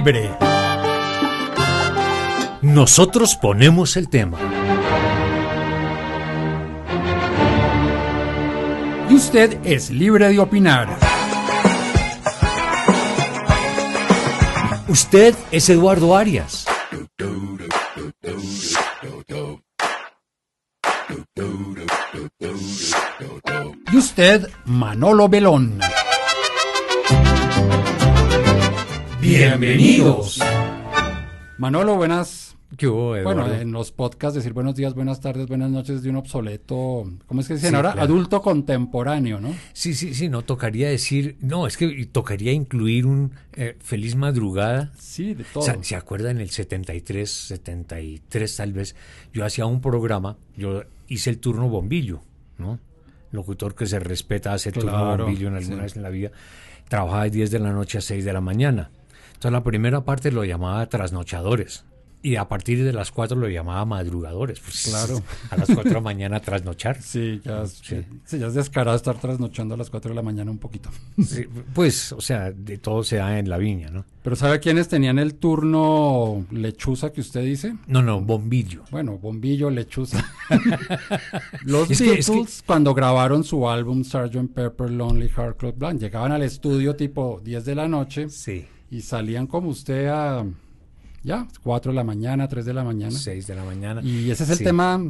Libre. Nosotros ponemos el tema. Y usted es libre de opinar. Usted es Eduardo Arias. Y usted, Manolo Belón. Bienvenidos. Manolo, buenas. ¿Qué hubo, Bueno, en los podcasts decir buenos días, buenas tardes, buenas noches de un obsoleto, ¿cómo es que dicen Sí, ahora? claro. Adulto contemporáneo, ¿no? Sí, sí, sí, no, tocaría decir, no, es que tocaría incluir un eh, feliz madrugada. Sí, de todo. O sea, ¿Se acuerdan en el 73, 73 tal vez? Yo hacía un programa, yo hice el turno bombillo, ¿no? Locutor que se respeta hace turno Claro, bombillo en alguna sí. vez en la vida. Trabajaba de 10 de la noche a 6 de la mañana. Entonces la primera parte lo llamaba trasnochadores. Y a partir de las 4 lo llamaba madrugadores. Pues, Claro. A las 4 de la mañana trasnochar. Sí, ya, es- Sí. sí, ya es descarado estar trasnochando a las 4 de la mañana un poquito. Sí, pues, o sea, de todo se da en la viña, ¿no? Pero ¿sabe quiénes tenían el turno lechuza que usted dice? No, no, bombillo. Bueno, bombillo, lechuza. Los Es que- es que- Beatles, cuando grabaron su álbum Sgt. Pepper Lonely Heart Club Band, llegaban al estudio tipo 10 de la noche Sí. Y salían como usted a, ya, 4 de la mañana, 3 de la mañana. 6 de la mañana. Y ese es el Sí. tema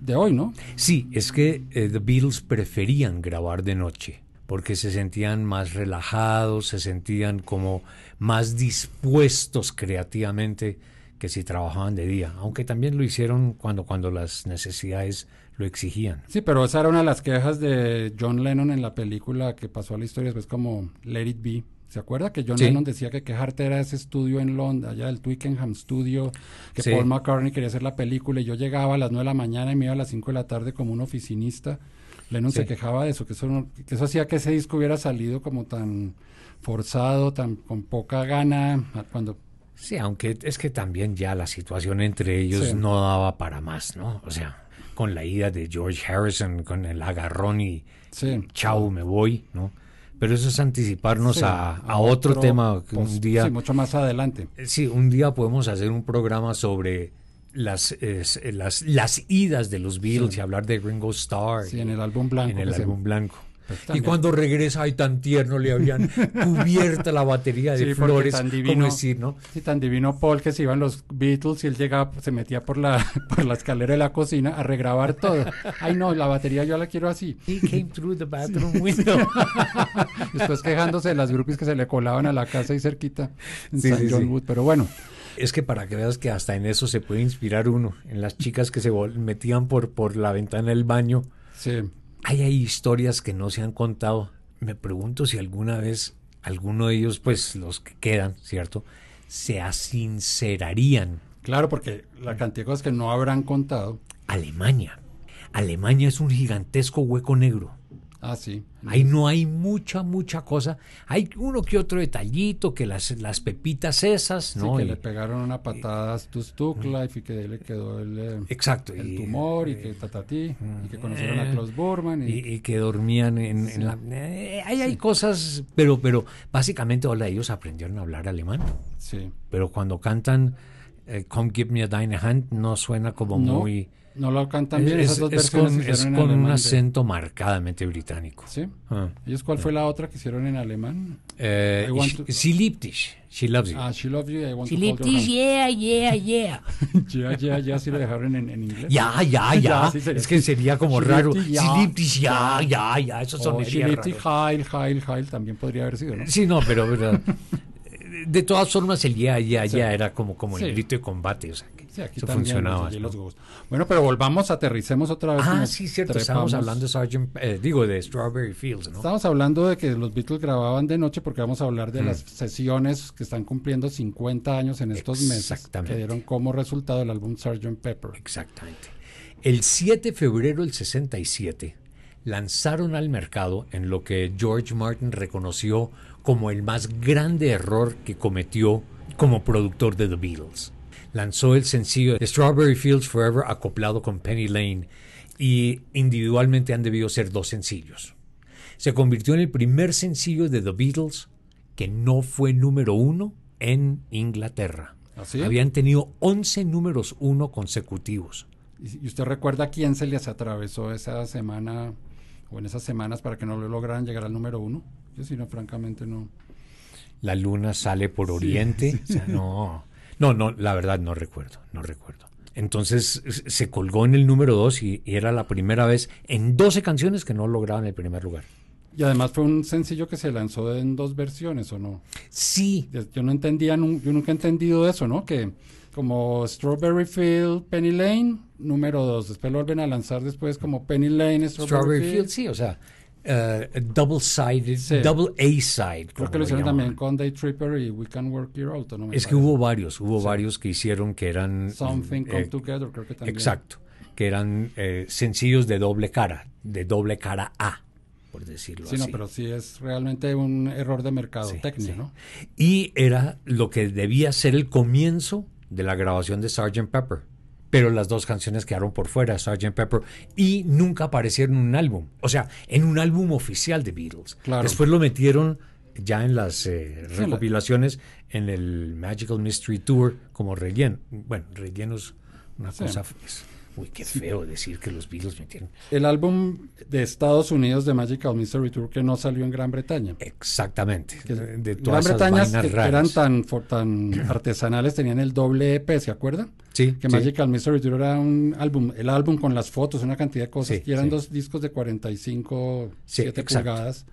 de hoy, ¿no? Sí, es que eh, The Beatles preferían grabar de noche porque se sentían más relajados, se sentían como más dispuestos creativamente que si trabajaban de día, aunque también lo hicieron cuando, cuando las necesidades lo exigían. Sí, pero esa era una de las quejas de John Lennon en la película que pasó a la historia después como Let It Be. ¿Se acuerda que John Sí. Lennon decía que quejarte era ese estudio en Londres, allá del Twickenham Studio, que Sí. Paul McCartney quería hacer la película y yo llegaba a las 9 de la mañana y me iba a las 5 de la tarde como un oficinista? Lennon Sí. se quejaba de eso, que eso, no- que eso hacía que ese disco hubiera salido como tan forzado, tan con poca gana, cuando Sí, aunque es que también ya la situación entre ellos Sí. no daba para más, ¿no? O sea, con la ida de George Harrison, con el agarrón y sí, chau, me voy, ¿no? Pero eso es anticiparnos Sí, a, a otro, tema que pues, un día... sí, mucho más adelante. Sí, un día podemos hacer un programa sobre las, es- las, las idas de los Beatles Sí. y hablar de Ringo Starr. Sí, en el álbum blanco. en el se- álbum blanco. Pues y cuando regresa, ay, tan tierno, le habían cubierta la batería de Sí, flores. tan ¿Cómo divino. decir, no? Sí, tan divino Paul que se iban los Beatles y él llegaba, se metía por la, por la escalera de la cocina a regrabar todo. Ay, no, la batería yo la quiero así. He came through the bathroom window. Después quejándose de las groupies que se le colaban a la casa ahí cerquita en Sí, San John. Wood. Pero bueno, Es que para que veas que hasta en eso se puede inspirar uno, en las chicas que se metían por, por la ventana del baño. sí. Hay, hay historias que no se han contado. Me pregunto si alguna vez alguno de ellos, pues los que quedan, ¿cierto? Se asincerarían. Claro, porque la cantidad de cosas que no habrán contado. Alemania. Alemania es un gigantesco hueco negro. Ah, sí. Ahí no hay mucha, mucha cosa. Hay uno que otro detallito, que las, las pepitas esas, Sí, ¿no? que Y- le pegaron una patada a y que le quedó el, eh, exacto. el y- tumor y que tatatí y que conocieron a eh, Klaus Burman y, y, y que dormían en, en la... eh, ahí hay cosas, pero, pero básicamente hola, ellos aprendieron a hablar alemán. sí. Pero cuando cantan eh, Come Give Me a Deine Hand no suena como No, muy... No lo cantan bien, es, esas dos es versiones con, es con un alemán de- acento marcadamente británico. ¿Sí? Ah. ¿Ellos cuál fue la otra que hicieron en alemán? Eh, to- she liebt dich. She loves you. Ah, She Loves You, I Want she to Hold Your Hand. yeah, yeah, yeah. Ya, ya, ya, sí lo dejaron en, en inglés. Ya, ya, ya. Es que sería como She raro. She liebt dich, ya, ya, ya. Eso sonaría She Lived It raro. Heil, Heil, Heil también podría haber sido, ¿no? Sí, no, pero, pero, de todas formas el ya, ya, ya era como, como Sí. el grito de combate. O sea, Sí, aquí eso también funcionaba. Bueno, pero volvamos, aterricemos otra vez. Ah, sí, cierto. trepamos. Estábamos hablando de Sgt. eh, digo, de Strawberry Fields, ¿no? Estamos hablando de que los Beatles grababan de noche porque vamos a hablar de Mm. las sesiones que están cumpliendo 50 años en estos meses Exactamente. que dieron como resultado el álbum Sgt. Pepper. Exactamente. El 7 de febrero del 67 lanzaron al mercado en lo que George Martin reconoció como el más grande error que cometió como productor de The Beatles. Lanzó el sencillo Strawberry Fields Forever acoplado con Penny Lane y individualmente han debido ser dos sencillos. Se convirtió en el primer sencillo de The Beatles que no fue número uno en Inglaterra. ¿Así? Habían tenido 11 números uno consecutivos. ¿Y usted recuerda a quién se les atravesó esa semana o en esas semanas para que no lo lograran llegar al número uno? Yo sí, no, francamente no. La luna sale por oriente. Sí, O sea, no, no, no, la verdad no recuerdo, no recuerdo. Entonces se colgó en el número dos y, y era la primera vez en 12 canciones que no lograban el primer lugar. Y además fue un sencillo que se lanzó en dos versiones, ¿o no? Sí, Yo- no entendía, yo nunca he entendido eso, ¿no? Que como Strawberry Field, Penny Lane, número dos. Después lo vuelven a lanzar después como Penny Lane, Strawberry, Strawberry Field. Field, sí, o sea, eh, double sided, Sí. double A side. Creo que lo hicieron también con Day Tripper y We Can Work It Out, ¿o ¿no? Me Es que hubo varios, hubo Sí. varios que hicieron que eran Something Come eh, Together, creo que también. Exacto, que eran eh, sencillos de doble cara, de doble cara A, por decirlo Sí, así. no, pero sí es realmente un error de mercado técnico. Y era lo que debía ser el comienzo de la grabación de Sgt. Pepper. Pero las dos canciones quedaron por fuera, Sgt. Pepper, y nunca aparecieron en un álbum. O sea, en un álbum oficial de Beatles. Claro. Después lo metieron ya en las eh, recopilaciones en el Magical Mystery Tour como relleno. Bueno, relleno es una Sí. cosa... es- uy, qué feo decir que los Beatles metieron. El álbum de Estados Unidos de Magical Mystery Tour que no salió en Gran Bretaña. Exactamente. Que de Gran todas esas Bretaña que, raras. eran tan, artesanales tenían el doble EP, ¿se acuerdan? Sí, Que sí. Magical Mystery Tour era un álbum, el álbum con las fotos, una cantidad de cosas, Sí, y eran dos discos de 45, Sí, 7 exacto. pulgadas,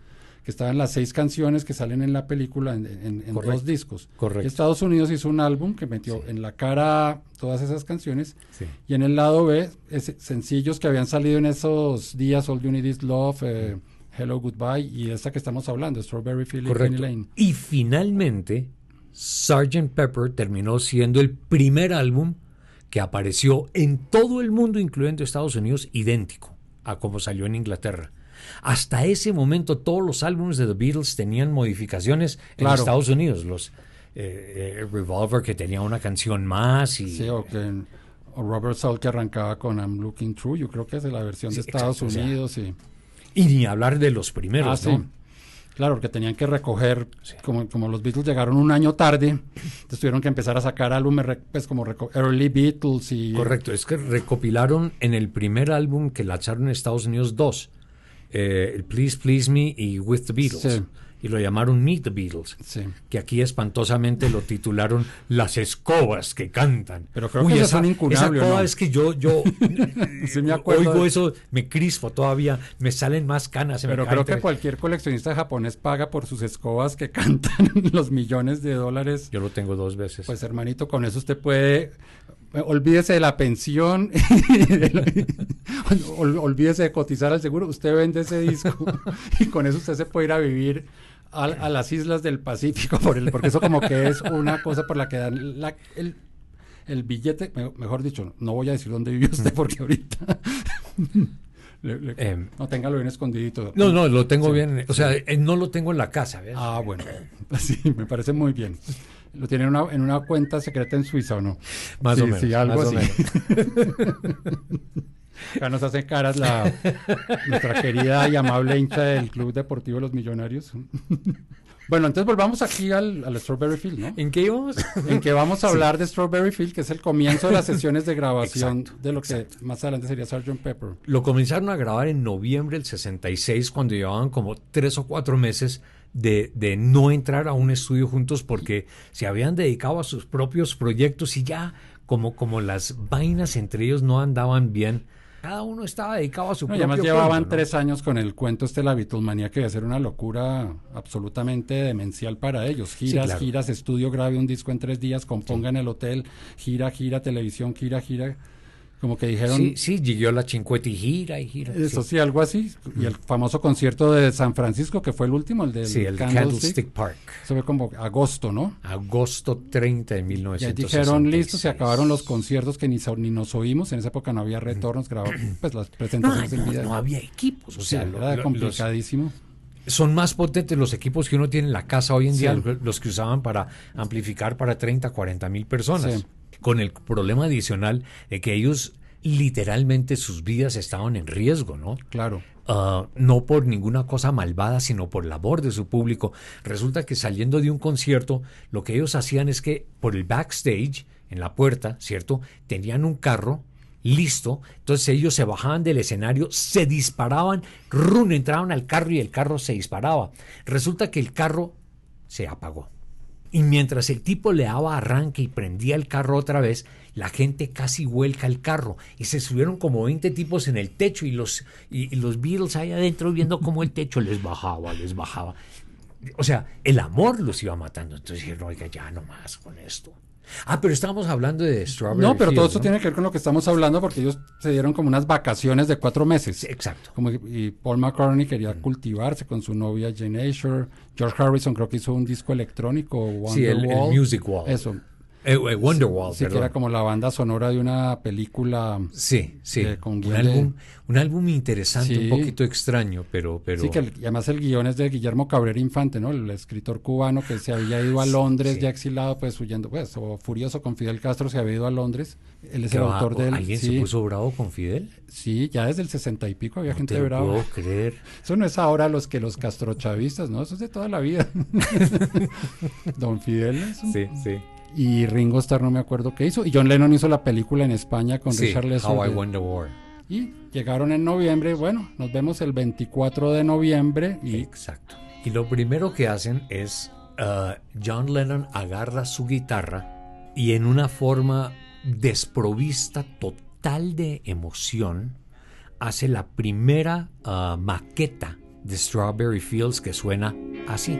que estaban las seis canciones que salen en la película en, en- en dos discos. correcto. Estados Unidos hizo un álbum que metió en la cara A todas esas canciones Sí. y en el lado B ese- sencillos que habían salido en esos días, All You Need Is Love, eh, Hello Goodbye y esta que estamos hablando, Strawberry Field y Penny Correcto. Lane. Y finalmente, Sgt. Pepper terminó siendo el primer álbum que apareció en todo el mundo, incluyendo Estados Unidos, idéntico a como salió en Inglaterra. Hasta ese momento todos los álbumes de The Beatles tenían modificaciones en. Estados Unidos. Los eh, eh, Revolver que tenía una canción más y Sí, o, Robert Soul que arrancaba con I'm Looking Through, yo creo que es de la versión Sí, de Estados exacto, o sea, Unidos. y, y ni hablar de los primeros, ah. Claro, porque tenían que recoger, Sí. como, como los Beatles llegaron un año tarde, entonces tuvieron que empezar a sacar álbumes, pues como Early Beatles y... Correcto, es que recopilaron en el primer álbum que lanzaron en Estados Unidos dos, eh, el Please Please Me y With the Beatles, Sí. y lo llamaron Meet the Beatles, Sí. que aquí espantosamente lo titularon Las escobas que cantan. Pero creo que esas son incunables, Esa ¿no? es que yo, yo Sí me acuerdo oigo de- eso, me crispo todavía, me salen más canas. se Pero creo que cualquier coleccionista japonés paga por sus escobas que cantan los millones de dólares. Yo lo tengo dos veces. Pues hermanito, con eso usted puede... Olvídese de la pensión, ol- olvídese de cotizar al seguro, usted vende ese disco y con eso usted se puede ir a vivir al- a, las islas del Pacífico, por el, porque eso como que es una cosa por la que dan la- el, el billete, me- mejor dicho, no voy a decir dónde vive usted porque ahorita... le- le- Em, no, téngalo bien escondidito. no, no, lo tengo Sí. bien, o sea, eh, no lo tengo en la casa, ¿ves? Ah, bueno. Sí, me parece muy bien. ¿Lo tiene en una, en una cuenta secreta en Suiza o no? Más Sí, o menos. sí, algo más o así. menos. Acá nos hace caras la, nuestra querida y amable hincha del Club Deportivo de los Millonarios. Bueno, entonces volvamos aquí al, al Strawberry Field, ¿no? ¿En qué íbamos? En que vamos a hablar de Strawberry Field, que es el comienzo de las sesiones de grabación Exacto, de lo que más adelante sería Sgt. Pepper. Lo comenzaron a grabar en noviembre del 66, cuando llevaban como tres o cuatro meses de, de no entrar a un estudio juntos porque se habían dedicado a sus propios proyectos y ya como, como las vainas entre ellos no andaban bien, cada uno estaba dedicado a su No, propio además llevaban cuento, ¿no? tres años con el cuento este la Beatlemanía que iba a ser una locura absolutamente demencial para ellos. Giras, claro. giras, estudio, grabe un disco en tres días, componga en el hotel, gira, gira, televisión, gira, gira. Como que dijeron, Sí, sí, llegó la chincueta y gira y gira. eso sí. sí, algo así. Y el famoso concierto de San Francisco, que fue el último, el del Sí, el Candlestick. Candlestick Park, Eso fue como agosto, ¿no? agosto 30 de Y ahí 1966. dijeron, listo, se acabaron los conciertos que ni, so- ni nos oímos. En esa época no había retornos, grabamos pues las No, presentaciones en no, video. no había equipos, o sea, lo- era lo- los- complicadísimo. son más potentes los equipos que uno tiene en la casa hoy en día, Sí. los que usaban para amplificar para 30, 40 mil personas. Sí. Con el problema adicional de que ellos literalmente sus vidas estaban en riesgo, ¿no? Claro. Uh, no por ninguna cosa malvada, sino por el amor de su público. Resulta que saliendo de un concierto, lo que ellos hacían es que por el backstage, en la puerta, ¿cierto? Tenían un carro listo, entonces ellos se bajaban del escenario, se disparaban, run, entraban al carro y el carro se disparaba. Resulta que el carro se apagó. Y mientras el tipo le daba arranque y prendía el carro otra vez, la gente casi vuelca el carro y se subieron como 20 tipos en el techo y los, y, los Beatles ahí adentro viendo cómo el techo les bajaba, les bajaba. O sea, el amor los iba matando. Entonces dijeron, oiga, ya no más con esto. Ah, pero estábamos hablando de Strawberry No, pero todo eso tiene que ver con lo que estamos hablando porque ellos se dieron como unas vacaciones de cuatro meses. exacto. Como, y Paul McCartney quería cultivarse con su novia Jane Asher. George Harrison creo que hizo un disco electrónico. Wonderwall. Sí, el, el Music Wall. Eso. Eh, eh, Wonderwall, sí, que era como la banda sonora de una película. Sí, sí. Eh, con un, álbum, un álbum interesante, un poquito extraño, pero... pero... Sí, que además el guion es de Guillermo Cabrera Infante, ¿no? El escritor cubano que se había ido a Londres, ya exilado, pues huyendo, pues, o furioso con Fidel Castro, se había ido a Londres. Él es el autor del... ¿Alguien se puso bravo con Fidel? Sí, ya desde el sesenta y pico había gente te brava. puedo creer. Eso no es ahora los que los castrochavistas, ¿no? Eso es de toda la vida. Don Fidel es Sí, sí y Ringo Starr no me acuerdo qué hizo. Y John Lennon hizo la película en España con sí, Richard Lester. How I Won the War. Y llegaron en noviembre. Bueno, nos vemos el 24 de noviembre. Y... Exacto. Y lo primero que hacen es uh, John Lennon agarra su guitarra y en una forma desprovista total de emoción hace la primera uh, maqueta de Strawberry Fields que suena así.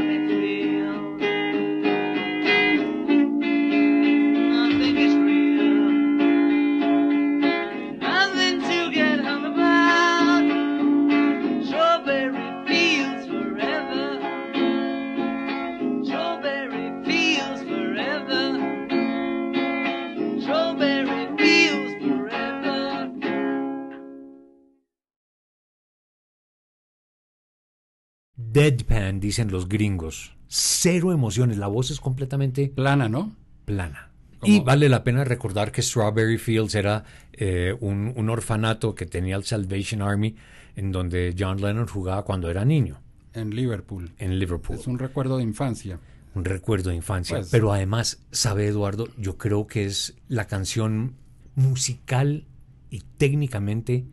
deadpan, dicen los gringos. Cero emociones, la voz es completamente plana, ¿no? Plana. Y vale la pena recordar que Strawberry Fields era eh, un, un, orfanato que tenía el Salvation Army, en donde John Lennon jugaba cuando era niño. En Liverpool. En Liverpool. Es un recuerdo de infancia. Un recuerdo de infancia. Pues, Pero además, sabe Eduardo, yo creo que es la canción musical y técnicamente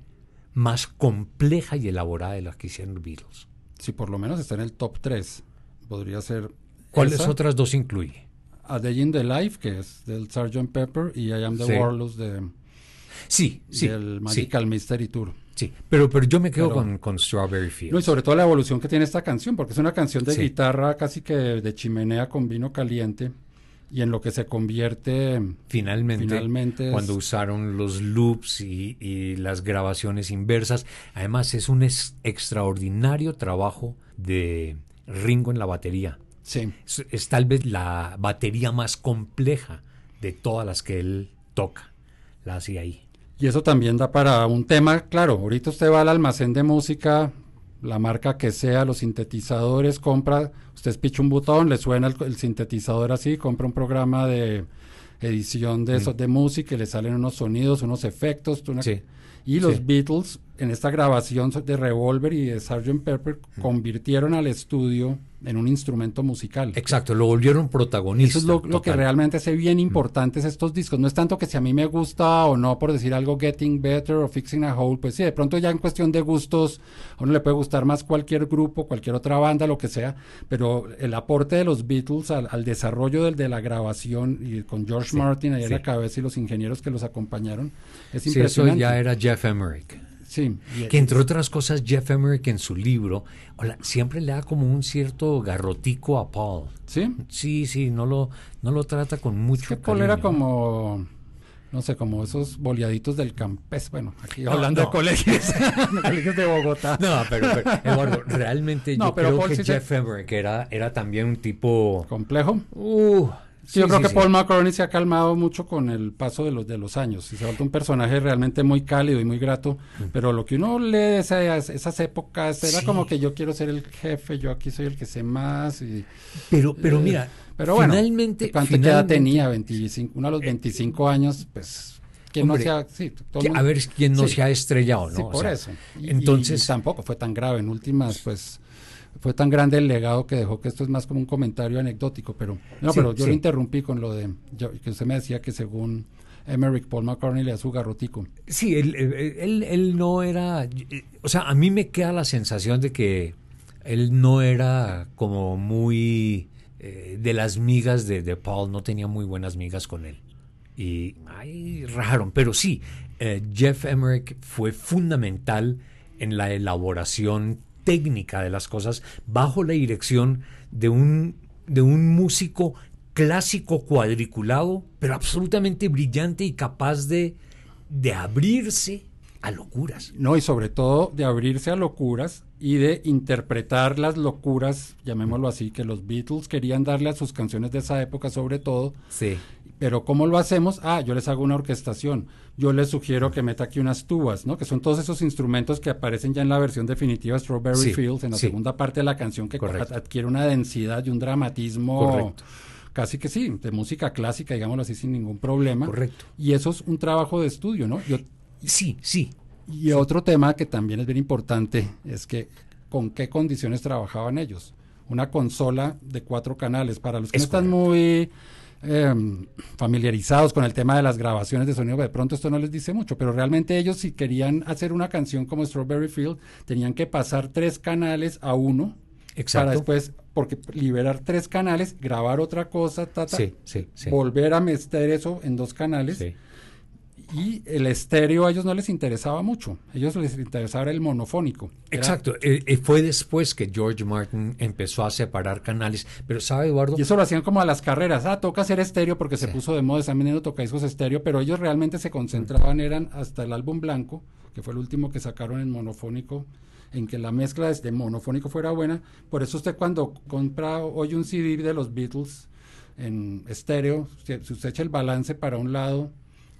más compleja y elaborada de las que hicieron los Beatles si por lo menos está en el top 3, podría ser. ¿Cuáles otras dos incluye? A Day in the Life, que es del Sgt. Pepper, y I Am the Warlords de. Sí, sí. Del Magical Mystery Tour. Sí, pero, pero yo me quedo con, con, Strawberry Fields. No, y sobre todo la evolución que tiene esta canción, porque es una canción de guitarra casi que de chimenea con vino caliente y en lo que se convierte finalmente, finalmente cuando usaron los loops y, las grabaciones inversas. Además es un extraordinario trabajo de Ringo en la batería. Sí. Es, tal vez la batería más compleja de todas las que él toca. La hace ahí. Y eso también da para un tema, claro, ahorita usted va al almacén de música, la marca que sea, los sintetizadores, compra, usted picha un botón, le suena el, sintetizador así, compra un programa de edición de, mm. de música y le salen unos sonidos, unos efectos. y los Beatles en esta grabación de Revolver y de Sgt. Pepper convirtieron al estudio en un instrumento musical. Exacto, lo volvieron protagonista. Eso es lo, lo que realmente hace bien importantes estos discos. No es tanto que si a mí me gusta o no, por decir algo, Getting Better o Fixing a Hole, pues sí, de pronto ya en cuestión de gustos, a uno le puede gustar más cualquier grupo, cualquier otra banda, lo que sea, pero el aporte de los Beatles al, al desarrollo del, de la grabación y con George Sí, Martin ahí a sí. la cabeza y los ingenieros que los acompañaron, es Sí, eso impresionante. ya era Jeff Emerick. Sí, Que entre otras cosas, Jeff Emerick en su libro hola, siempre le da como un cierto garrotico a Paul. sí. Sí, sí, no lo, no lo trata con mucho Es que Paul era como, no sé, como esos boleaditos del campés. Bueno, aquí No, hablando no. de colegios, de colegios de Bogotá. No, pero, pero, Eduardo, realmente No, yo pero creo Paul que sí se- Jeff Emerick era, era también un tipo... Complejo. Uh, Sí, yo creo que. Paul McCartney se ha calmado mucho con el paso de los de los años y se ha vuelto un personaje realmente muy cálido y muy grato, pero lo que uno lee de esas, esas épocas era como que yo quiero ser el jefe, yo aquí soy el que sé más y Pero, pero eh, mira, pero bueno, finalmente... ¿cuánta edad tenía? 25, uno a los 25 años, pues que no sea, sí, todo el que- mundo- a ver quién no sí. se ha estrellado, ¿no? Sí, O por sea, eso. Y- entonces- y tampoco fue tan grave. En últimas, pues fue tan grande el legado que dejó que esto es más como un comentario anecdótico. Pero no, Sí, pero yo sí. lo interrumpí con lo de yo- que usted me decía que según Emerick Paul McCartney le da su garrotico. Sí, él, él, él- no era, o sea, a mí me queda la sensación de que él no era como muy eh, de las migas de, de Paul, no tenía muy buenas migas con él. Y ahí rajaron, pero sí, eh, Jeff Emerick fue fundamental en la elaboración técnica de las cosas bajo la dirección de un, de un músico clásico cuadriculado, pero absolutamente brillante y capaz de, de abrirse a locuras. No, y sobre todo de abrirse a locuras y de interpretar las locuras, llamémoslo así, que los Beatles querían darle a sus canciones de esa época sobre todo. Sí. Pero ¿cómo lo hacemos? Ah, yo les hago una orquestación. Yo les sugiero que meta aquí unas tubas, ¿no? Que son todos esos instrumentos que aparecen ya en la versión definitiva de Strawberry Sí, Fields, en la sí. segunda parte de la canción, que Correcto. adquiere una densidad y un dramatismo Correcto. casi que sí, de música clásica, digámoslo así, sin ningún problema. Correcto. Y eso es un trabajo de estudio, ¿no? Yo- Sí, sí. y otro tema que también es bien importante es que con qué condiciones trabajaban ellos. Una consola de cuatro canales. Para los que Es no están muy eh, familiarizados con el tema de las grabaciones de sonido, de pronto esto no les dice mucho, pero realmente ellos si querían hacer una canción como Strawberry Field, tenían que pasar tres canales a uno para Exacto. después, porque liberar tres canales, grabar otra cosa, ta, ta, Sí, sí, sí. volver a meter eso en dos canales Sí. Y el estéreo a ellos no les interesaba mucho. A ellos les interesaba el monofónico. Era- Exacto. Eh, eh, fue después que George Martin empezó a separar canales. Pero, ¿sabe, Eduardo? y eso lo hacían como a las carreras. Ah, toca hacer estéreo porque se puso de moda, están vendiendo tocadiscos estéreo, pero ellos realmente se concentraban, eran hasta el álbum blanco, que fue el último que sacaron en monofónico, en que la mezcla de monofónico fuera buena. Por eso usted cuando compra, oye un CD de los Beatles en estéreo, si usted echa el balance para un lado,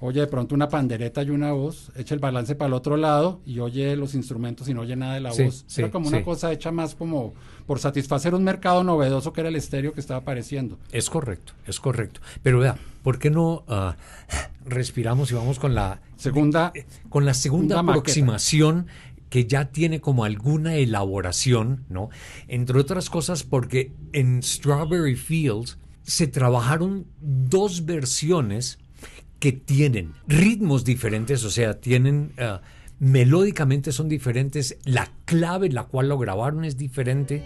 oye de pronto una pandereta y una voz, echa el balance para el otro lado y oye los instrumentos y no oye nada de la Sí, voz. sí, era como sí. una cosa hecha más como por satisfacer un mercado novedoso que era el estéreo que estaba apareciendo. Es correcto, es correcto. Pero vea, ¿por qué no ah, respiramos y vamos con la Segunda, con la segunda Segunda maqueta. aproximación que ya tiene como alguna elaboración, ¿no? Entre otras cosas porque en Strawberry Fields se trabajaron dos versiones que tienen ritmos diferentes, o sea, tienen ah, melódicamente son diferentes, la clave en la cual lo grabaron es diferente.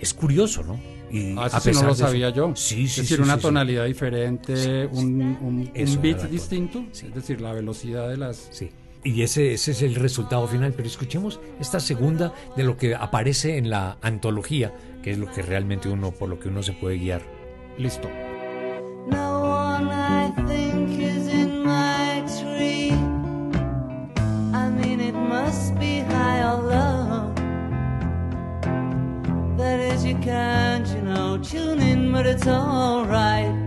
Es curioso, ¿no? Y ah, a eso sí no pesar lo de eso- sabía yo. Sí, es sí, decir, sí, una sí, sí. tonalidad diferente, un, un- Eso un beat distinto, Sí. es decir, la velocidad de las... Sí. Y ese, ese es el resultado final. Pero escuchemos esta segunda de lo que aparece en la antología, que es lo que realmente uno, por lo que uno se puede guiar. Listo. No one must be high or low. That is, you can't, you know, tune in, but it's alright.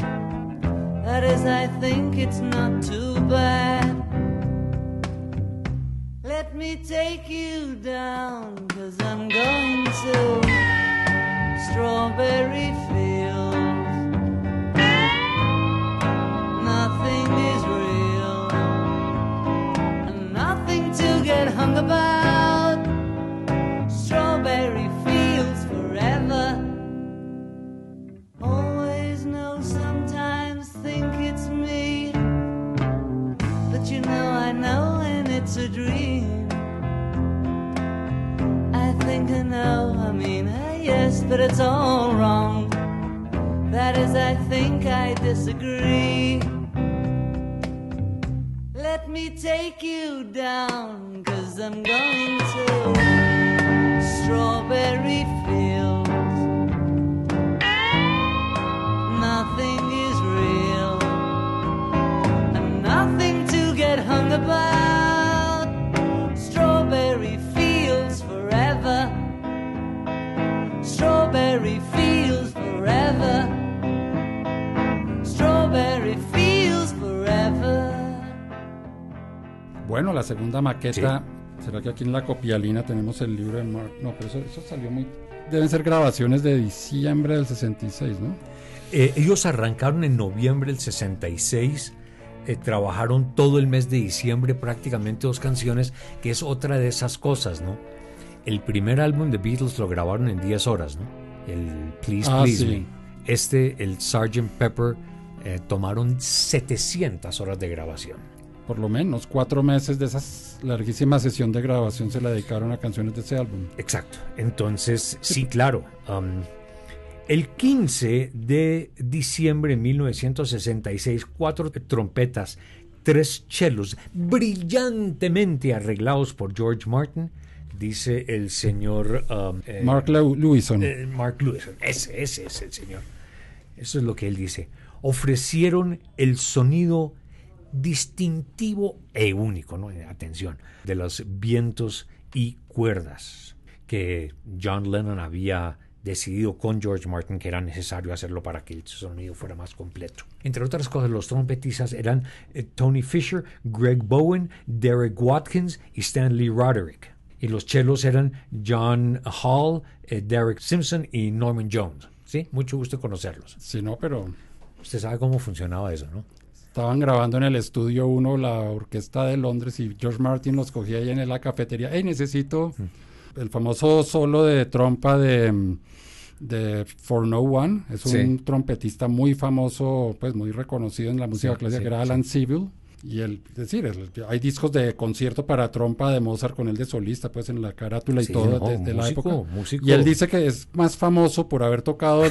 That is, I think it's not too bad. Let me take you down, cause I'm going to Strawberry hung about strawberry fields forever. Always know, sometimes think it's me, but you know I know and it's a dream. I think I know, I mean, yes, but it's all wrong. That is, I think I disagree. Let me take you down, cause I'm going to strawberry fields. Nothing is real, and nothing to get hung about. Strawberry fields forever. Strawberry fields forever. Strawberry fields forever. Bueno, la segunda maqueta, ¿será que aquí en la copialina tenemos el libro de Mark? No, pero eso, eso salió muy... Deben ser grabaciones de diciembre del 66, ¿no? Eh, ellos arrancaron en noviembre del 66, eh, trabajaron todo el mes de diciembre prácticamente dos canciones, que es otra de esas cosas, ¿no? El primer álbum de Beatles lo grabaron en 10 horas, ¿no? El Please Ah, Please sí. Me. Este, el Sgt. Pepper, eh, tomaron 700 horas de grabación. Por lo menos cuatro meses de esa larguísima sesión de grabación se la dedicaron a canciones de ese álbum. Exacto. Entonces, sí, claro. um, el 15 de diciembre de 1966, cuatro trompetas, tres chelos brillantemente arreglados por George Martin, dice el señor um, eh, Mark Lew- Lewison. eh, Mark Lewis. Ese, ese es el señor. Eso es lo que él dice. Ofrecieron el sonido distintivo e único, ¿no? Atención, de los vientos y cuerdas que John Lennon había decidido con George Martin que era necesario hacerlo para que el sonido fuera más completo. Entre otras cosas, los trompetistas eran eh, Tony Fisher, Greg Bowen, Derek Watkins y Stanley Roderick. Y los chelos eran John Hall, eh, Derek Simpson y Norman Jones. ¿Sí? Mucho gusto conocerlos. Sí, no, pero Usted sabe cómo funcionaba eso, ¿no? Estaban grabando en el estudio 1 la orquesta de Londres y George Martin los cogía ahí en la cafetería. Hey, necesito el famoso solo de trompa de, de For No One. Es un Sí. trompetista muy famoso, pues muy reconocido en la música Sí, clásica, sí, que era. Alan Seville. Y el, es decir, el- hay discos de concierto para trompa de Mozart con él de solista, pues en la carátula y Sí, todo no, de, de la época. músico. Y él dice que es más famoso por haber tocado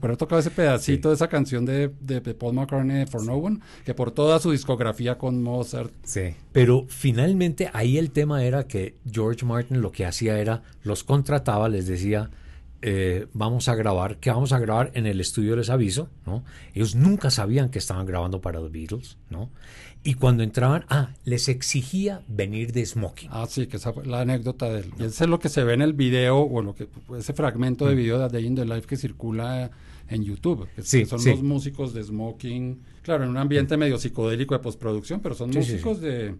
por haber tocado ese pedacito Sí. de esa canción de, de- de Paul McCartney For No One, que por toda su discografía con Mozart. Sí. Pero finalmente ahí el tema era que George Martin lo que hacía era, los contrataba, les decía, eh, vamos a grabar, que vamos a grabar en el estudio les aviso, ¿no? Ellos nunca sabían que estaban grabando para los Beatles, ¿no? Y cuando entraban, ah, les exigía venir de smoking. Ah, sí, que esa fue la anécdota de él. Y ese es lo que se ve en el video, o lo que ese fragmento de Mm. video de A Day in the Life que circula en YouTube. Que Sí, son sí. los músicos de Smoking. Claro, en un ambiente medio psicodélico de postproducción, pero son músicos de.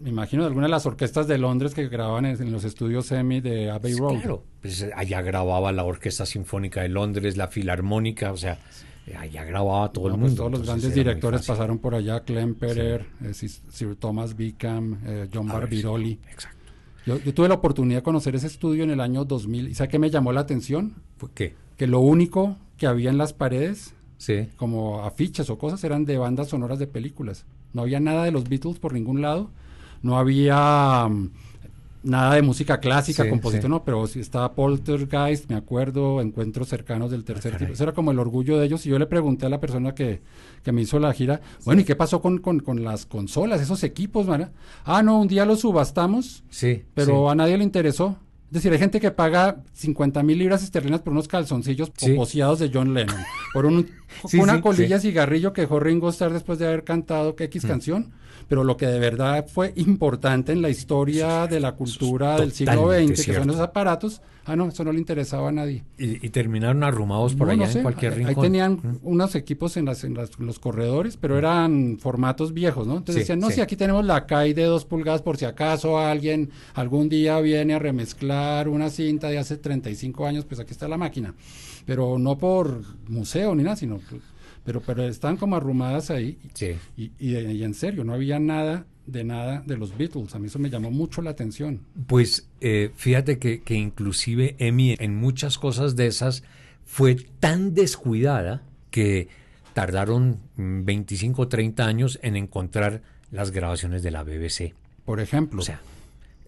Me imagino de alguna de las orquestas de Londres que grababan en, en los estudios Emmy de Abbey Road. Claro, pues allá grababa la Orquesta Sinfónica de Londres, la Filarmónica, o sea, allá grababa todo No, el pues mundo. todos los grandes directores pasaron por allá, Klemperer, eh, Sir, Thomas Beacom, eh, John A ver. Exacto. Yo, yo tuve la oportunidad de conocer ese estudio en el año 2000. ¿Y sabe qué me llamó la atención? ¿Fue qué? Que lo único que había en las paredes, Sí. como afiches o cosas, eran de bandas sonoras de películas. No había nada de los Beatles por ningún lado. No había mm, nada de música clásica, Sí, sí. no, pero sí estaba Poltergeist, me acuerdo, encuentros cercanos del tercer Ah, tipo. Eso era como el orgullo de ellos. Y yo le pregunté a la persona que, que me hizo la gira, bueno, ¿y qué pasó con, con, con las consolas, esos equipos, Mara? Ah, no, un día los subastamos, Sí. pero a nadie le interesó. Es decir, hay gente que paga 50 mil libras esterlinas por unos calzoncillos poposeados de John Lennon, por un, una colilla cigarrillo que dejó Ringo Starr después de haber cantado que Mm. X canción. Pero lo que de verdad fue importante en la historia de la cultura del siglo XX, que son esos aparatos, ah, no, eso no le interesaba a nadie. Y, y terminaron arrumados por No, allá no sé, en cualquier ahí- rincón. Ahí tenían Mm. unos equipos en, las, en, las- los corredores, pero eran formatos viejos, ¿no? Entonces Sí, decían, no, sí. si aquí tenemos la CAI de dos pulgadas por si acaso alguien algún día viene a remezclar una cinta de hace 35 años, pues aquí está la máquina. Pero no por museo ni nada, sino... Pero, pero están como arrumadas ahí Sí. y, y- y en serio, no había nada de nada de los Beatles. A mí eso me llamó mucho la atención. Pues eh, fíjate que, que inclusive Emi en muchas cosas de esas fue tan descuidada que tardaron 25 o 30 años en encontrar las grabaciones de la BBC. Por ejemplo. O sea,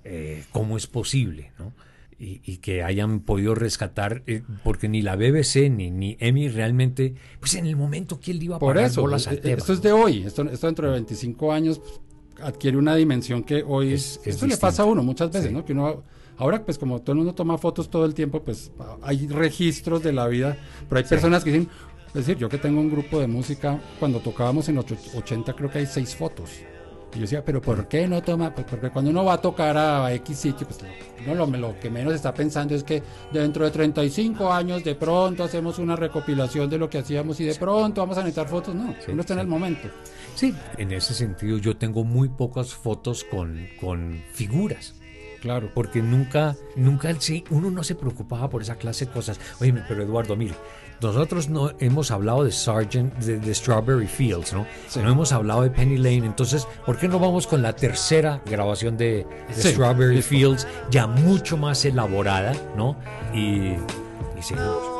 eh, ¿cómo es posible? ¿no? Y, y que hayan podido rescatar, eh, porque ni la BBC ni, ni EMI realmente, pues en el momento, ¿quién le iba a Por parar eso, bolas al eh, tema? esto es de hoy, esto, esto dentro de 25 años pues, adquiere una dimensión que hoy Es- es esto le pasa a uno muchas veces, Sí. ¿no? Que uno ahora pues como todo el mundo toma fotos todo el tiempo, pues hay registros de la vida, pero hay personas que dicen, es decir, yo que tengo un grupo de música, cuando tocábamos en los och- 80 creo que hay seis fotos. Y yo decía, pero ¿por qué no toma? Pues porque cuando uno va a tocar a X sitio, pues uno lo, lo que menos está pensando es que dentro de 35 años de pronto hacemos una recopilación de lo que hacíamos y de pronto vamos a necesitar fotos. No, Sí, uno está en el momento. Sí, en ese sentido yo tengo muy pocas fotos con, con figuras. Claro. porque nunca, nunca sí, uno no se preocupaba por esa clase de cosas. Oye, pero Eduardo, mire, nosotros no hemos hablado de Sargent, de, de Strawberry Fields, ¿no? Sí. No hemos hablado de Penny Lane, entonces, ¿por qué no vamos con la tercera grabación de, de Sí, Strawberry. Fields, ya mucho más elaborada, ¿no? Y, y seguimos.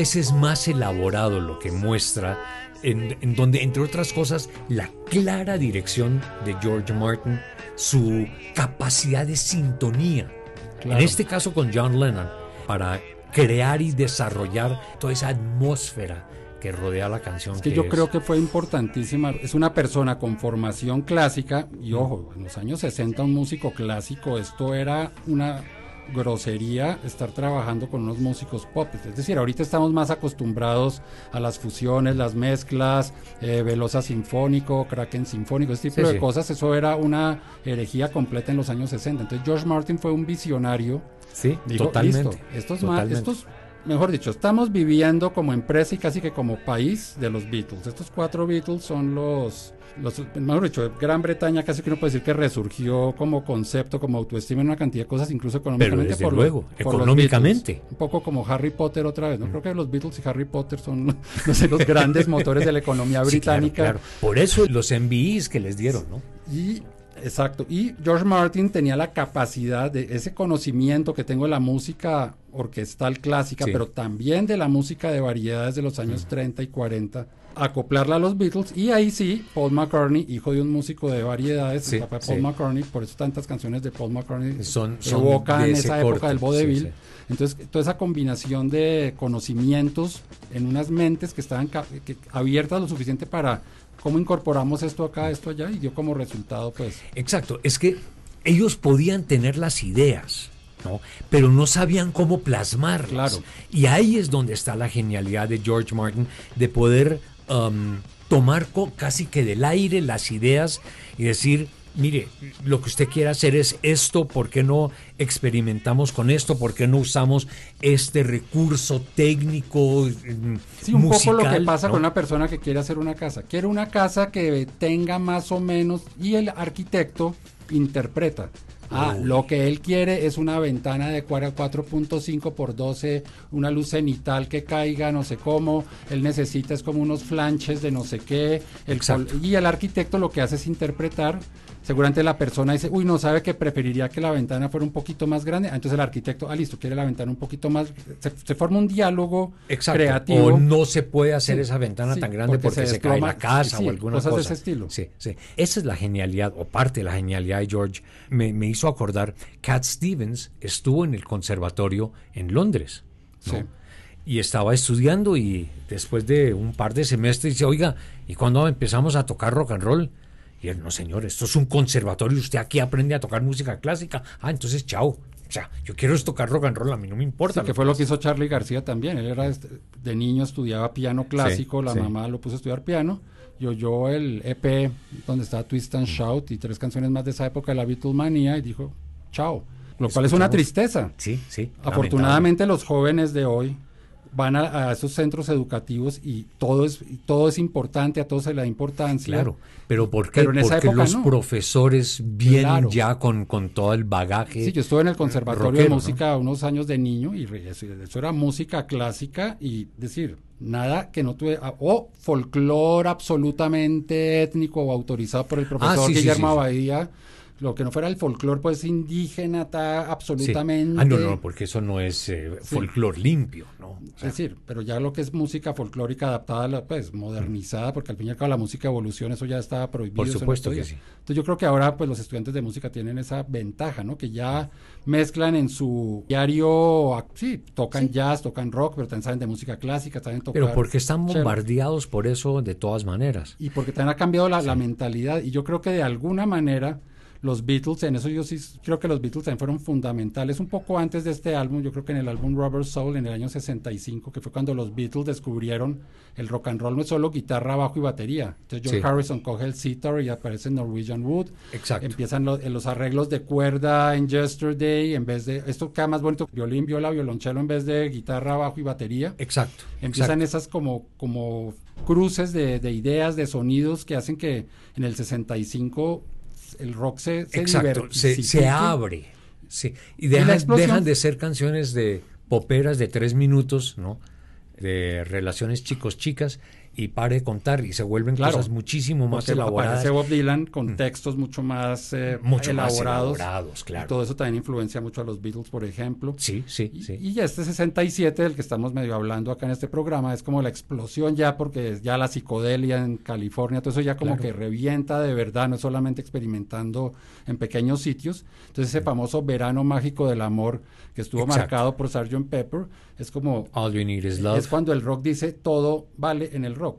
Cada vez es más elaborado lo que muestra, en, en donde, entre otras cosas, la clara dirección de George Martin, su capacidad de sintonía. Claro. En este caso con John Lennon, para crear y desarrollar toda esa atmósfera que rodea la canción. Es que yo creo que fue importantísima. Es una persona con formación clásica y ojo, en los años 60 un músico clásico, esto era una grosería estar trabajando con unos músicos pop. Es decir, ahorita estamos más acostumbrados a las fusiones, las mezclas, eh, Velosa Sinfónico, Kraken Sinfónico, ese tipo Sí, de sí. cosas. Eso era una herejía completa en los años 60. Entonces George Martin fue un visionario Sí, totalmente. listo, estos, totalmente. estos, mejor dicho, estamos viviendo como empresa y casi que como país de los Beatles. Estos cuatro Beatles son los, los mejor dicho, Gran Bretaña casi que uno puede decir que resurgió como concepto, como autoestima en una cantidad de cosas, incluso económicamente. desde por los- luego, por económicamente. Beatles. Un poco como Harry Potter otra vez, ¿no? Creo que los Beatles y Harry Potter son, no sé, los grandes motores de la economía Sí, claro, británica. claro. Por eso los MVIs que les dieron, ¿no? Y exacto, y George Martin tenía la capacidad de ese conocimiento que tengo de la música orquestal clásica, Sí. pero también de la música de variedades de los años 30 y 40, acoplarla a los Beatles y ahí sí, Paul McCartney, hijo de un músico de variedades, Sí, el papá de Paul sí. McCartney, por eso tantas canciones de Paul McCartney Son- son evocan esa corte, época del vodevil. sí. Entonces, toda esa combinación de conocimientos en unas mentes que estaban que- abiertas lo suficiente para cómo incorporamos esto acá, esto allá, y dio como resultado, pues, Exacto, es que ellos podían tener las ideas, ¿no? Pero no sabían cómo plasmarlas. Claro. Y ahí es donde está la genialidad de George Martin de poder um, tomar casi que del aire las ideas y decir, mire, lo que usted quiere hacer es esto, ¿por qué no experimentamos con esto? ¿Por qué no usamos este recurso técnico? mm, Sí, un poco lo que pasa ¿no? con una persona que quiere hacer una casa. Quiere una casa que tenga más o menos y el arquitecto interpreta. Ah, Uy. lo que él quiere es una ventana de cuara- 4.5 por 12, una luz cenital que caiga, no sé cómo. Él necesita es como unos flanches de no sé qué. El y el arquitecto lo que hace es interpretar. Seguramente la persona dice, uy, no sabe que preferiría que la ventana fuera un poquito más grande. Ah, Entonces el arquitecto, ah, listo, quiere la ventana un poquito más. Se, se forma un diálogo Exacto. creativo. O no se puede hacer Sí, esa ventana sí, tan grande porque porque, se se, cae la casa Sí, o alguna cosas de cosa. ese estilo. Sí, sí. Esa es la genialidad, o parte de la genialidad de George. Me, me hizo acordar, Cat Stevens estuvo en el conservatorio en Londres. ¿no? Sí. Y estaba estudiando y después de un par de semestres dice, oiga, ¿y cuándo empezamos a tocar rock and roll? Y él, no señor, esto es un conservatorio, usted aquí aprende a tocar música clásica. Ah, entonces chao. O sea, yo quiero es tocar rock and roll, a mí no me importa. Sí, que fue lo que hizo Charlie García también. Él era este- de niño estudiaba piano clásico, la sí. mamá lo puso a estudiar piano. Y oyó el EP donde está Twist and Shout y tres canciones más de esa época de la Beatlemanía y dijo, chao. Lo cual es una tristeza. Sí, sí. Afortunadamente los jóvenes de hoy van a, a esos centros educativos y todo es todo es importante, a todos se le da importancia. Claro, pero ¿por qué? Pero en esa Porque época los no. profesores vienen Claro. ya con, con todo el bagaje. Sí, yo estuve en el Conservatorio rockero, de ¿no? Música unos años de niño y eso, eso era música clásica y decir, nada que no tuve, ah, o folclore absolutamente étnico o autorizado por el profesor Ah, sí, Guillermo sí, sí. Abadía, lo que no fuera el folclore pues indígena Sí. absolutamente. Ah, no, no, porque eso no es eh, folclor limpio, ¿no? O Es decir, pero ya lo que es música folclórica adaptada, a la- pues modernizada, porque al fin y al cabo la música evoluciona, eso ya estaba prohibido. Por supuesto que sí. Entonces yo creo que ahora pues los estudiantes de música tienen esa ventaja, ¿no? Que ya mezclan en su diario, sí, tocan jazz, tocan rock, pero también saben de música clásica, saben tocar. pero porque están bombardeados por eso de todas maneras. Y porque también ha cambiado la, la mentalidad. Y yo creo que de alguna manera los Beatles, en eso yo sí creo que los Beatles también fueron fundamentales. Un poco antes de este álbum, yo creo que en el álbum Rubber Soul, en el año 65, que fue cuando los Beatles descubrieron el rock and roll no es solo guitarra, bajo y batería. Entonces George Sí. Harrison coge el sitar y aparece Norwegian Wood. Exacto. Empiezan los, los arreglos de cuerda en Yesterday, en vez de, esto queda más bonito, violín, viola, violonchelo en vez de guitarra, bajo y batería. Exacto. Empiezan exacto. esas como, como cruces de, de ideas, de sonidos que hacen que en el 65 el rock se, se Exacto, se, abre. Sí. Y dejan de ser canciones de poperas de tres minutos, ¿no? De relaciones chicos-chicas y pare de contar y se vuelven Claro, cosas muchísimo más elaboradas. aparece Bob Dylan con textos mucho más eh, Mucho más elaborados. elaborados, claro. Y todo eso también influencia mucho a los Beatles, por ejemplo. Sí, sí, Y, sí. y ya este 67, del que estamos medio hablando acá en este programa, es como la explosión ya, porque ya la psicodelia en California, todo eso ya como Claro. que revienta de verdad, no es solamente experimentando en pequeños sitios. Entonces ese famoso verano mágico del amor que estuvo Exacto. marcado por Sgt. Pepper, es como, All You Need Is Love. es cuando el rock dice todo vale en el rock.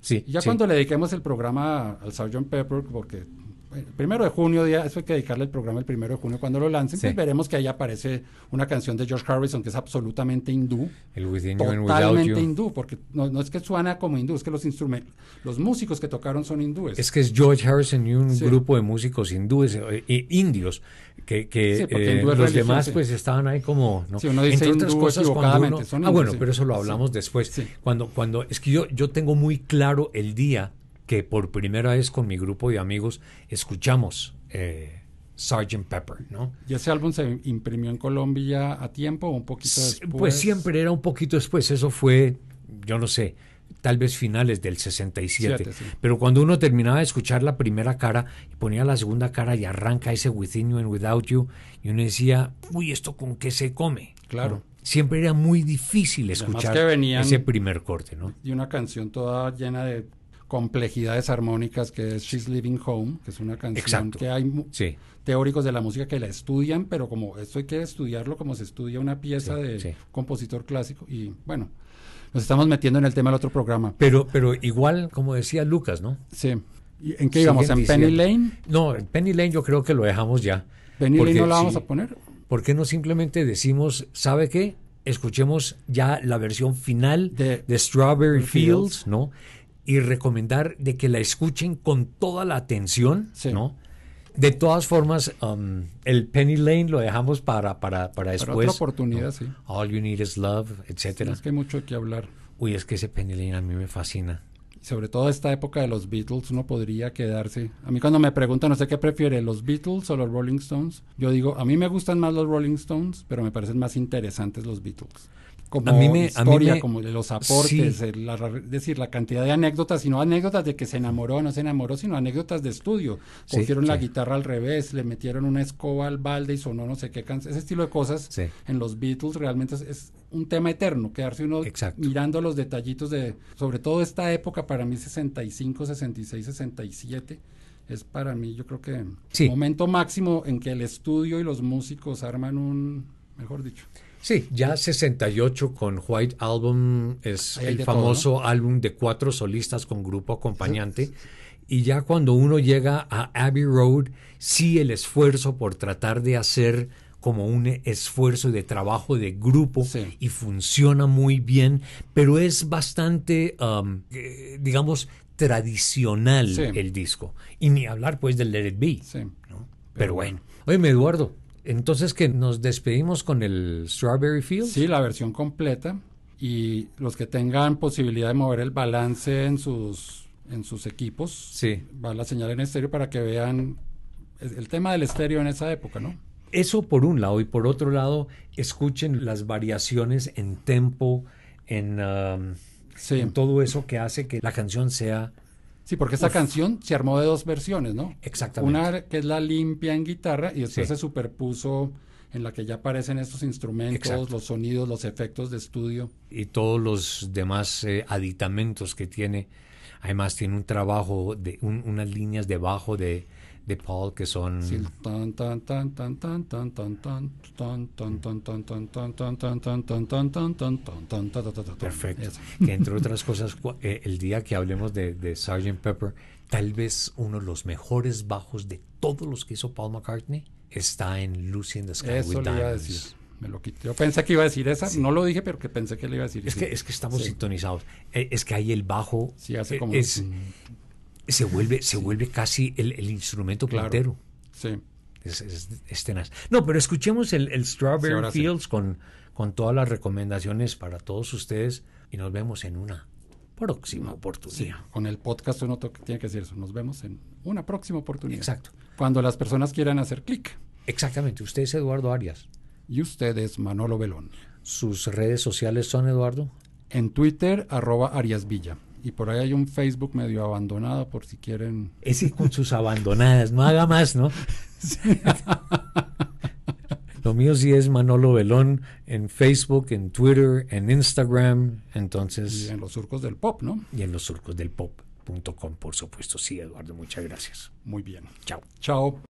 Sí, Y ya sí. cuando le dediquemos el programa al Sgt. Pepper, porque el primero de junio, día, eso hay que dedicarle el programa el primero de junio cuando lo lancen, Sí. pues veremos que ahí aparece una canción de George Harrison que es absolutamente hindú, El Within You and Without totalmente hindú, porque no, no es que suena como hindú, es que los instrumentos, los músicos que tocaron son hindúes. Es que es George Harrison y un Sí. grupo de músicos hindúes, eh, eh, indios, que, que, Sí, eh, los religión, demás pues estaban ahí como... ¿no? Sí, uno dice cuando equivocadamente, uno- son ah, bueno, pero eso lo hablamos después. Cuando, cuando, es que yo, yo tengo muy claro el día que por primera vez con mi grupo de amigos escuchamos eh, Sgt. Pepper, ¿no? ¿Y ese álbum se imprimió en Colombia a tiempo o un poquito S- después? Pues siempre era un poquito después, eso fue, yo no sé, tal vez finales del 67. Siete, sí. Pero cuando uno terminaba de escuchar la primera cara y ponía la segunda cara y arranca ese Within You and Without You, y uno decía, uy, ¿esto con qué se come? Claro. ¿No? Siempre era muy difícil escuchar que venían- ese primer corte, ¿no? y una canción toda llena de complejidades armónicas que es She's Living Home, que es una canción Exacto. que hay Sí, teóricos de la música que la estudian, pero como esto hay que estudiarlo como se estudia una pieza Sí, de sí. compositor clásico y bueno, nos estamos metiendo en el tema del otro programa. pero, pero igual, como decía Lucas, ¿no? Sí. ¿Y ¿En qué íbamos? ¿En Penny Lane? No, Penny Lane yo creo que lo dejamos ya. ¿Penny Porque Lane no la vamos a poner? ¿Por qué no simplemente decimos, ¿sabe qué? Escuchemos ya la versión final De- de, Strawberry Fields. ¿no? Y recomendar de que la escuchen con toda la atención, Sí. ¿no? De todas formas, um, el Penny Lane lo dejamos para, para, para después. otra oportunidad, ¿no? sí. All You Need Is Love, etcétera. Es que hay mucho que hablar. Uy, es que ese Penny Lane a mí me fascina. Sobre todo esta época de los Beatles, uno podría quedarse. A mí cuando me preguntan, no sé qué prefiere, los Beatles o los Rolling Stones, yo digo, a mí me gustan más los Rolling Stones, pero me parecen más interesantes los Beatles. Como A mí me- a mí historia, me- como de los aportes, sí. la- es decir, la cantidad de anécdotas, y no anécdotas de que se enamoró o no se enamoró, sino anécdotas de estudio. Sí, Cogieron la guitarra al revés, le metieron una escoba al balde y sonó no sé qué canción. Ese estilo de cosas en los Beatles realmente es, es un tema eterno, quedarse uno Exacto. mirando los detallitos de, sobre todo esta época, para mí 65, 66, 67, es para mí yo creo que Sí. el momento máximo en que el estudio y los músicos arman un, mejor dicho. Sí, ya 68 con White Album es Ahí el todo, famoso álbum de cuatro solistas con grupo acompañante Y ya cuando uno llega a Abbey Road, sí el esfuerzo por tratar de hacer como un esfuerzo de trabajo de grupo Sí. y funciona muy bien, pero es bastante, um, eh, digamos, tradicional Sí. el disco. Y ni hablar pues del Let It Be. Sí. ¿no? Pero bueno. Oye, Eduardo, entonces que nos despedimos con el Strawberry Fields. Sí, la versión completa. Y los que tengan posibilidad de mover el balance en sus, en sus equipos, Sí. va la señal en estéreo para que vean el tema del estéreo en esa época, ¿no? Eso por un lado y por otro lado escuchen las variaciones en tempo, en, um, Sí. en todo eso que hace que la canción sea Sí, porque esta canción se armó de dos versiones, ¿no? exactamente Una que es la limpia en guitarra y después Sí. se superpuso en la que ya aparecen estos instrumentos, Exacto. los sonidos, los efectos de estudio. y todos los demás eh, aditamentos que tiene. Además tiene un trabajo de un- unas líneas de bajo de, de Paul que son Sí, tan tan tan tan tan tan tan tan tan tan tan tan tan tan tan tan tan tan. Perfecto. Que entre otras cosas, eh, el día que hablemos de, de Sgt. Pepper, tal vez uno de los mejores bajos de todos los que hizo Paul McCartney está en Lucy in the Sky Eso with le iba a Diamonds. decir. Me lo quité. Yo pensé que iba a decir esa. No lo dije, pero que pensé que le iba a decir. Es sí. que, es que estamos Sí. sintonizados. Eh, Es que ahí el bajo Sí, hace eh, como... es- Mm, se vuelve, se vuelve casi el, el instrumento Claro. puntero. Sí. Es, es- es tenaz. No, pero escuchemos el, el Strawberry Sí, ahora sí. Fields con, con todas las recomendaciones para todos ustedes y nos vemos en una próxima Sí, oportunidad. con el podcast uno tiene que decir eso. Nos vemos en una próxima oportunidad. Exacto. Cuando las personas quieran hacer clic. Exactamente. Usted es Eduardo Arias. Y usted es Manolo Belón. Sus redes sociales son, Eduardo. En Twitter, arroba Arias Villa. Y por ahí hay un Facebook medio abandonado por si quieren. Ese con sus abandonadas. No haga más, ¿no? Lo mío sí es Manolo Belón en Facebook, en Twitter, en Instagram. Y Entonces, en los surcos del pop, ¿no? y en los surcos del pop.com, por supuesto. Sí, Eduardo, muchas gracias. Muy bien. Chao. Chao.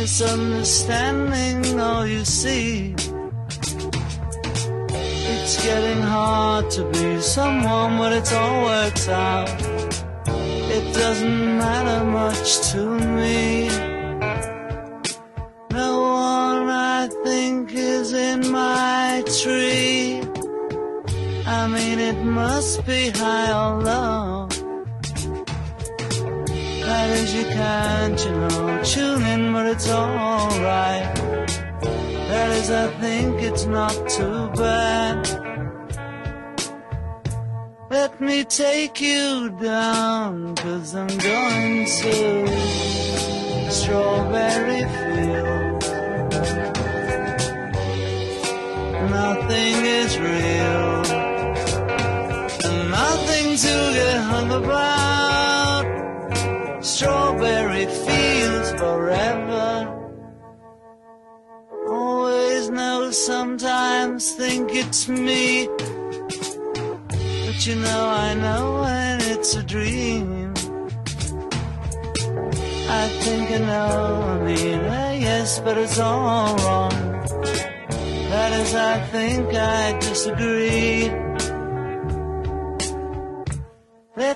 misunderstanding all you see. It's getting hard to be someone, but it all works out. It doesn't matter much to me. No one I think is in my tree. I mean, it must be high or low. Is, you can't, you know, tune in, but it's alright. That is, I think it's not too bad. Let me take you down, cause I'm going to Strawberry Fields. Nothing is real, and nothing to get hung about strawberry fields forever. Always know, sometimes think it's me. But you know, I know when it's a dream. I think I know, I mean, uh, yes, but it's all wrong. That is, I think I disagree.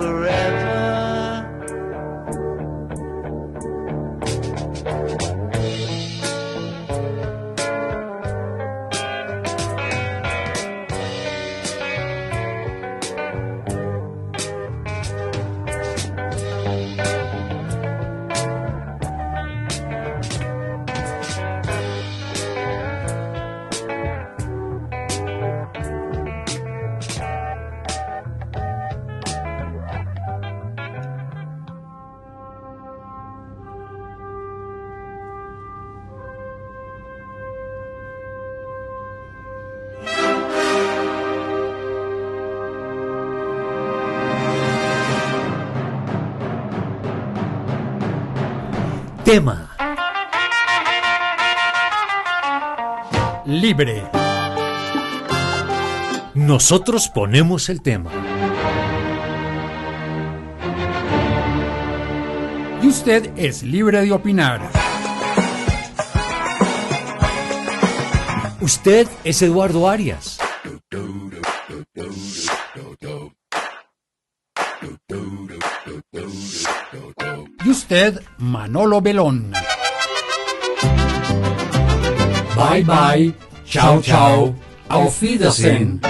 Forever. Tema. Libre. Nosotros ponemos el tema. Y usted es libre de opinar. Usted es Eduardo Arias. Manolo Belón. Bye bye. Chao, chao. Auf Wiedersehen.